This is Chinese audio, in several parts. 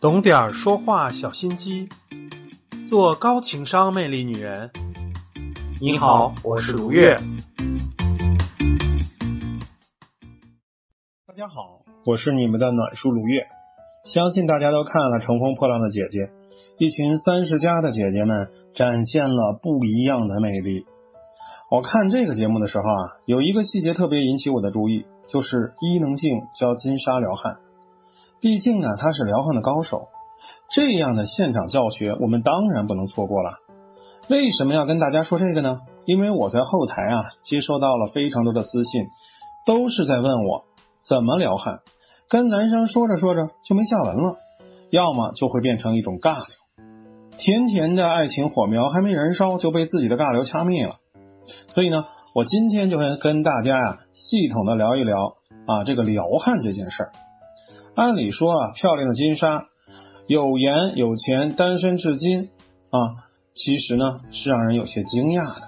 懂点儿说话小心机，做高情商魅力女人。你好，我是卢月。大家好，我是你们的暖叔卢月。相信大家都看了《乘风破浪的姐姐》，一群三十加的姐姐们展现了不一样的魅力。我看这个节目的时候啊，有一个细节特别引起我的注意，就是伊能静教金沙撩汉。毕竟呢，他是撩汉的高手，这样的现场教学我们当然不能错过了。为什么要跟大家说这个呢？因为我在后台啊接收到了非常多的私信，都是在问我怎么撩汉。跟男生说着说着就没下文了，要么就会变成一种尬聊，甜甜的爱情火苗还没燃烧就被自己的尬聊掐灭了。所以呢，我今天就会跟大家呀系统的聊一聊啊这个撩汉这件事儿。按理说啊，漂亮的金莎有颜有钱，单身至今啊，其实呢是让人有些惊讶的。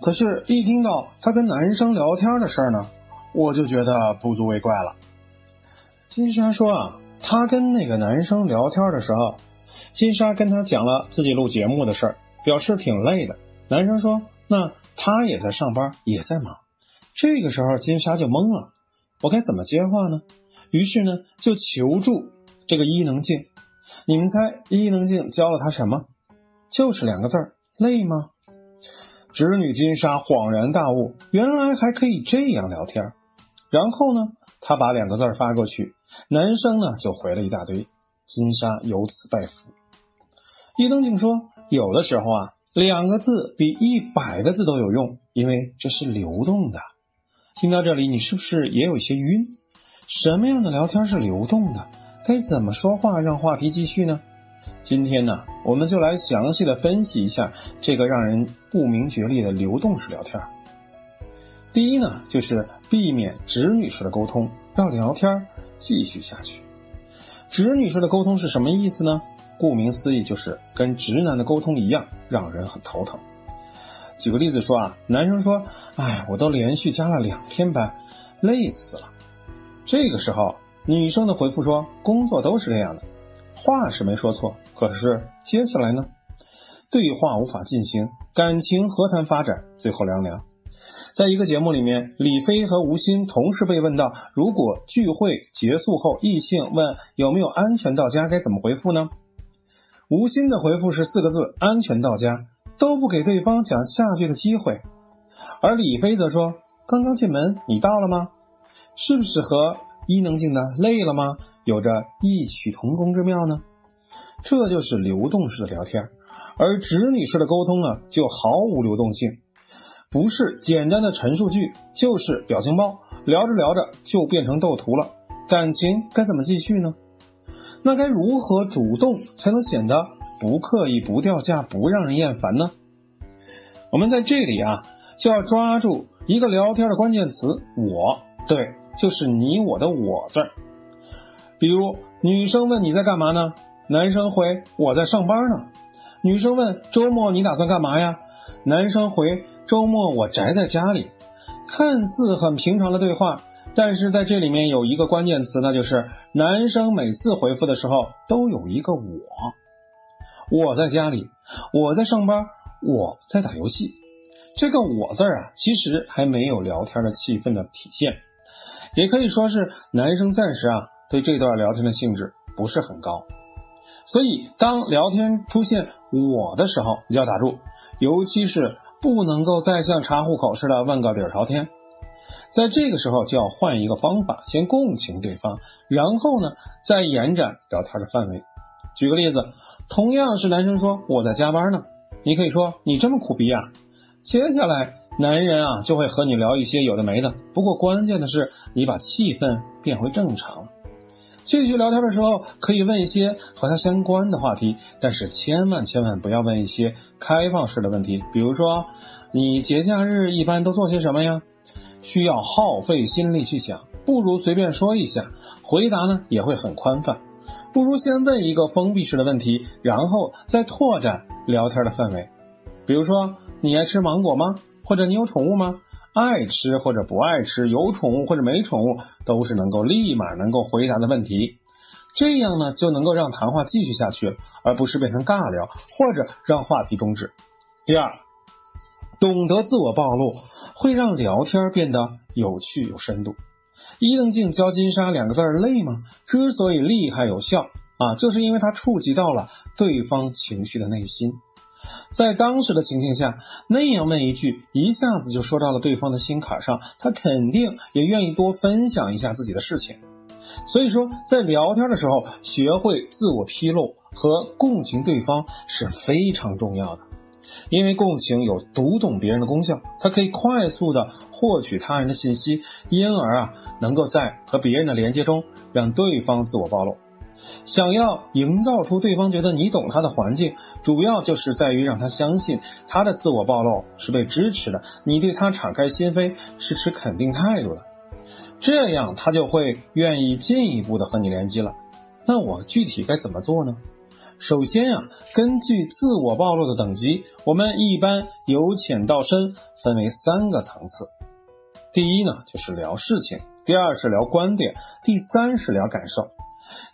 可是，一听到她跟男生聊天的事儿呢，我就觉得不足为怪了。金莎说啊，她跟那个男生聊天的时候，金莎跟他讲了自己录节目的事儿，表示挺累的。男生说，那他也在上班，也在忙。这个时候，金莎就懵了，我该怎么接话呢？于是呢，就求助这个伊能静。你们猜伊能静教了他什么？就是两个字儿：累吗？侄女金莎恍然大悟，原来还可以这样聊天。然后呢，他把两个字发过去。男生呢就回了一大堆，金莎由此拜服。伊能静说：“有的时候啊，两个字比一百个字都有用，因为这是流动的。”听到这里，你是不是也有些晕？什么样的聊天是流动的？该怎么说话让话题继续呢？今天呢，我们就来详细的分析一下这个让人不明觉厉的流动式聊天。第一呢，就是避免直女式的沟通，让聊天。继续下去，直女式的沟通是什么意思呢？顾名思义，就是跟直男的沟通一样，让人很头疼。举个例子说啊，男生说：“哎，我都连续加了两天班，累死了。”这个时候，女生的回复说：“工作都是这样的。”话是没说错，可是接下来呢？对话无法进行，感情何谈发展？最后凉凉。在一个节目里面，李飞和吴昕同时被问到，如果聚会结束后，异性问有没有安全到家，该怎么回复呢？吴昕的回复是四个字：安全到家，都不给对方讲下句的机会。而李飞则说：刚刚进门，你到了吗？是不是和伊能静的累了吗？有着异曲同工之妙呢？这就是流动式的聊天，而直女式的沟通呢，就毫无流动性。不是简单的陈述句，就是表情包，聊着聊着就变成斗图了。感情该怎么继续呢？那该如何主动才能显得不刻意、不掉价、不让人厌烦呢？我们在这里啊，就要抓住一个聊天的关键词“我”，对，就是你我的“我”字儿。比如女生问你在干嘛呢？男生回我在上班呢。女生问周末你打算干嘛呀？男生回。周末我宅在家里，看似很平常的对话，但是在这里面有一个关键词，那就是男生每次回复的时候都有一个我，我在家里，我在上班，我在打游戏。这个我字啊，其实还没有聊天的气氛的体现，也可以说是男生暂时啊对这段聊天的兴致不是很高，所以当聊天出现我的时候，你就要打住，尤其是。不能够再像查户口似的问个底儿朝天，在这个时候就要换一个方法，先共情对方，然后呢再延展聊天的范围。举个例子，同样是男生说我在加班呢，你可以说你这么苦逼啊。接下来男人啊就会和你聊一些有的没的，不过关键的是你把气氛变回正常。继续聊天的时候，可以问一些和他相关的话题，但是千万千万不要问一些开放式的问题，比如说你节假日一般都做些什么呀？需要耗费心力去想，不如随便说一下，回答呢也会很宽泛。不如先问一个封闭式的问题，然后再拓展聊天的范围。比如说，你爱吃芒果吗？或者你有宠物吗？爱吃或者不爱吃，有宠物或者没宠物，都是能够立马能够回答的问题。这样呢就能够让谈话继续下去，而不是变成尬聊或者让话题终止。第二，懂得自我暴露会让聊天变得有趣有深度。伊能静教金莎两个字累吗？之所以厉害有效啊，就是因为它触及到了对方情绪的内心。在当时的情境下，那样问一句，一下子就说到了对方的心坎上，他肯定也愿意多分享一下自己的事情。所以说，在聊天的时候，学会自我披露和共情对方是非常重要的。因为共情有读懂别人的功效，它可以快速的获取他人的信息，因而啊，能够在和别人的连接中让对方自我暴露。想要营造出对方觉得你懂他的环境，主要就是在于让他相信他的自我暴露是被支持的，你对他敞开心扉是持肯定态度的，这样他就会愿意进一步的和你联机了。那我具体该怎么做呢？首先啊，根据自我暴露的等级，我们一般由浅到深分为三个层次。第一呢，就是聊事情；第二是聊观点；第三是聊感受。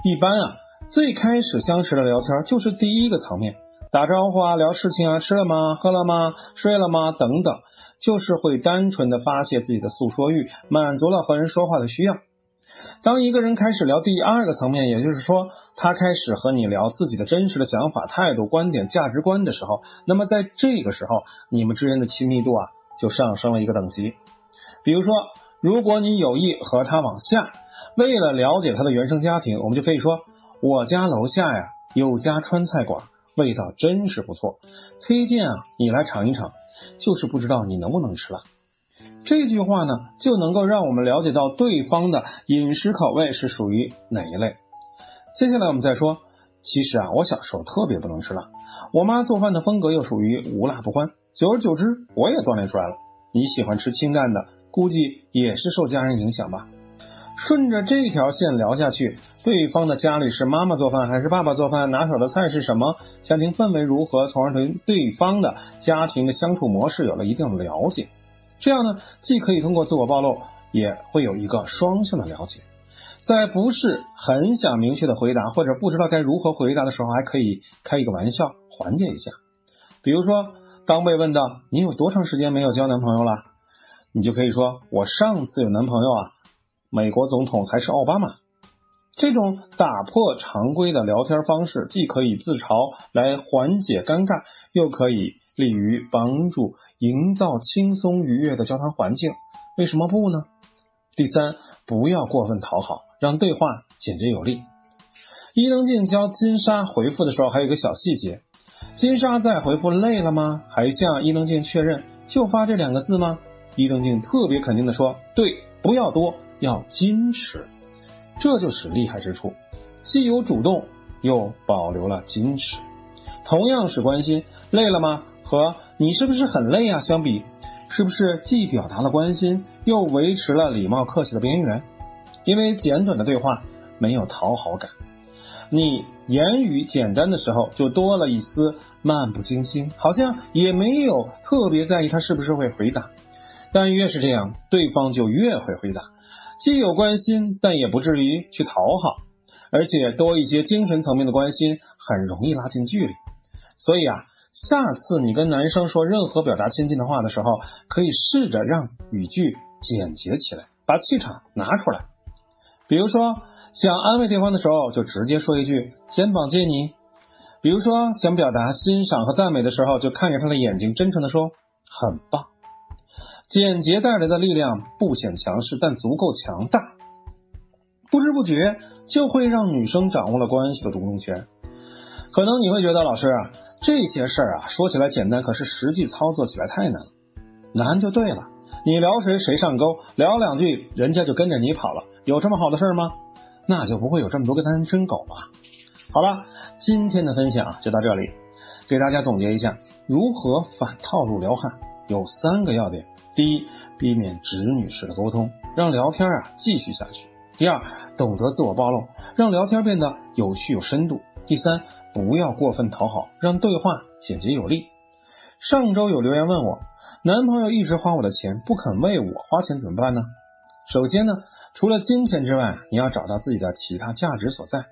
一般啊，最开始相识的聊天就是第一个层面，打招呼啊，聊事情啊，吃了吗？喝了吗？睡了吗？等等，就是会单纯的发泄自己的诉说欲，满足了和人说话的需要。当一个人开始聊第二个层面，也就是说，他开始和你聊自己的真实的想法、态度、观点、价值观的时候，那么在这个时候，你们之间的亲密度啊，就上升了一个等级。比如说，如果你有意和他往下，为了了解他的原生家庭，我们就可以说，我家楼下呀有家川菜馆，味道真是不错，推荐啊你来尝一尝，就是不知道你能不能吃辣。这句话呢，就能够让我们了解到对方的饮食口味是属于哪一类。接下来我们再说，其实啊，我小时候特别不能吃辣，我妈做饭的风格又属于无辣不欢，久而久之，我也锻炼出来了。你喜欢吃清淡的，估计也是受家人影响吧。顺着这条线聊下去，对方的家里是妈妈做饭还是爸爸做饭，拿手的菜是什么，家庭氛围如何，从而对对方的家庭的相处模式有了一定的了解。这样呢，既可以通过自我暴露，也会有一个双向的了解。在不是很想明确的回答，或者不知道该如何回答的时候，还可以开一个玩笑缓解一下。比如说，当被问到你有多长时间没有交男朋友了，你就可以说：“我上次有男朋友啊，美国总统还是奥巴马。”这种打破常规的聊天方式，既可以自嘲来缓解尴尬，又可以利于帮助。营造轻松愉悦的交谈环境，为什么不呢？第三，不要过分讨好，让对话简洁有力。伊能静教金莎回复的时候，还有一个小细节：金莎在回复累了吗？还向伊能静确认就发这两个字吗？伊能静特别肯定的说：对，不要多，要矜持。这就是厉害之处，既有主动，又保留了矜持。同样是关心，累了吗？和你是不是很累啊？相比，是不是既表达了关心，又维持了礼貌客气的边缘？因为简短的对话没有讨好感，你言语简单的时候就多了一丝漫不经心，好像也没有特别在意他是不是会回答。但越是这样，对方就越会回答，既有关心，但也不至于去讨好，而且多一些精神层面的关心，很容易拉近距离。所以啊。下次你跟男生说任何表达亲近的话的时候，可以试着让语句简洁起来，把气场拿出来。比如说，想安慰对方的时候，就直接说一句“肩膀借你”；比如说，想表达欣赏和赞美的时候，就看着他的眼睛，真诚的说“很棒”。简洁带来的力量不显强势，但足够强大，不知不觉就会让女生掌握了关系的主动权。可能你会觉得，老师啊。这些事儿啊，说起来简单，可是实际操作起来太难了。难就对了，你聊谁谁上钩，聊两句人家就跟着你跑了，有这么好的事吗？那就不会有这么多个单身狗啊。好了，今天的分享就到这里，给大家总结一下如何反套路撩汉，有三个要点：第一，避免直女式的沟通，让聊天啊继续下去；第二，懂得自我暴露，让聊天变得有趣有深度；第三。不要过分讨好，让对话简洁有力。上周有留言问我，男朋友一直花我的钱，不肯为我花钱怎么办呢？首先呢，除了金钱之外，你要找到自己的其他价值所在。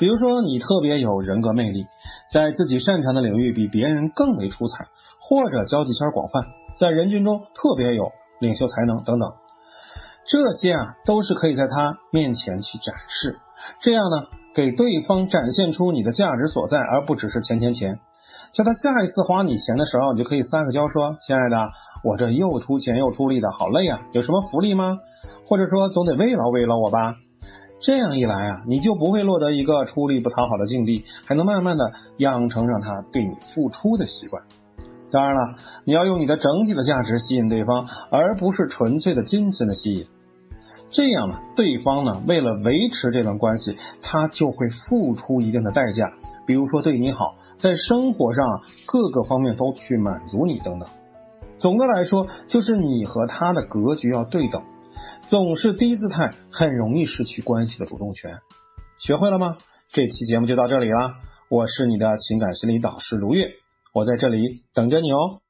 比如说，你特别有人格魅力，在自己擅长的领域比别人更为出彩，或者交际圈广泛，在人群中特别有领袖才能等等，这些啊都是可以在他面前去展示，这样呢，给对方展现出你的价值所在，而不只是钱钱钱。叫他下一次花你钱的时候，你就可以撒个娇说：“亲爱的，我这又出钱又出力的好累啊，有什么福利吗？或者说总得慰劳慰劳我吧。”这样一来啊，你就不会落得一个出力不讨好的境地，还能慢慢的养成让他对你付出的习惯。当然了，你要用你的整体的价值吸引对方，而不是纯粹的金钱的吸引。这样呢，对方呢为了维持这段关系，他就会付出一定的代价，比如说对你好，在生活上各个方面都去满足你等等。总的来说，就是你和他的格局要对等。总是低姿态，很容易失去关系的主动权。学会了吗？这期节目就到这里了。我是你的情感心理导师卢月，我在这里等着你哦。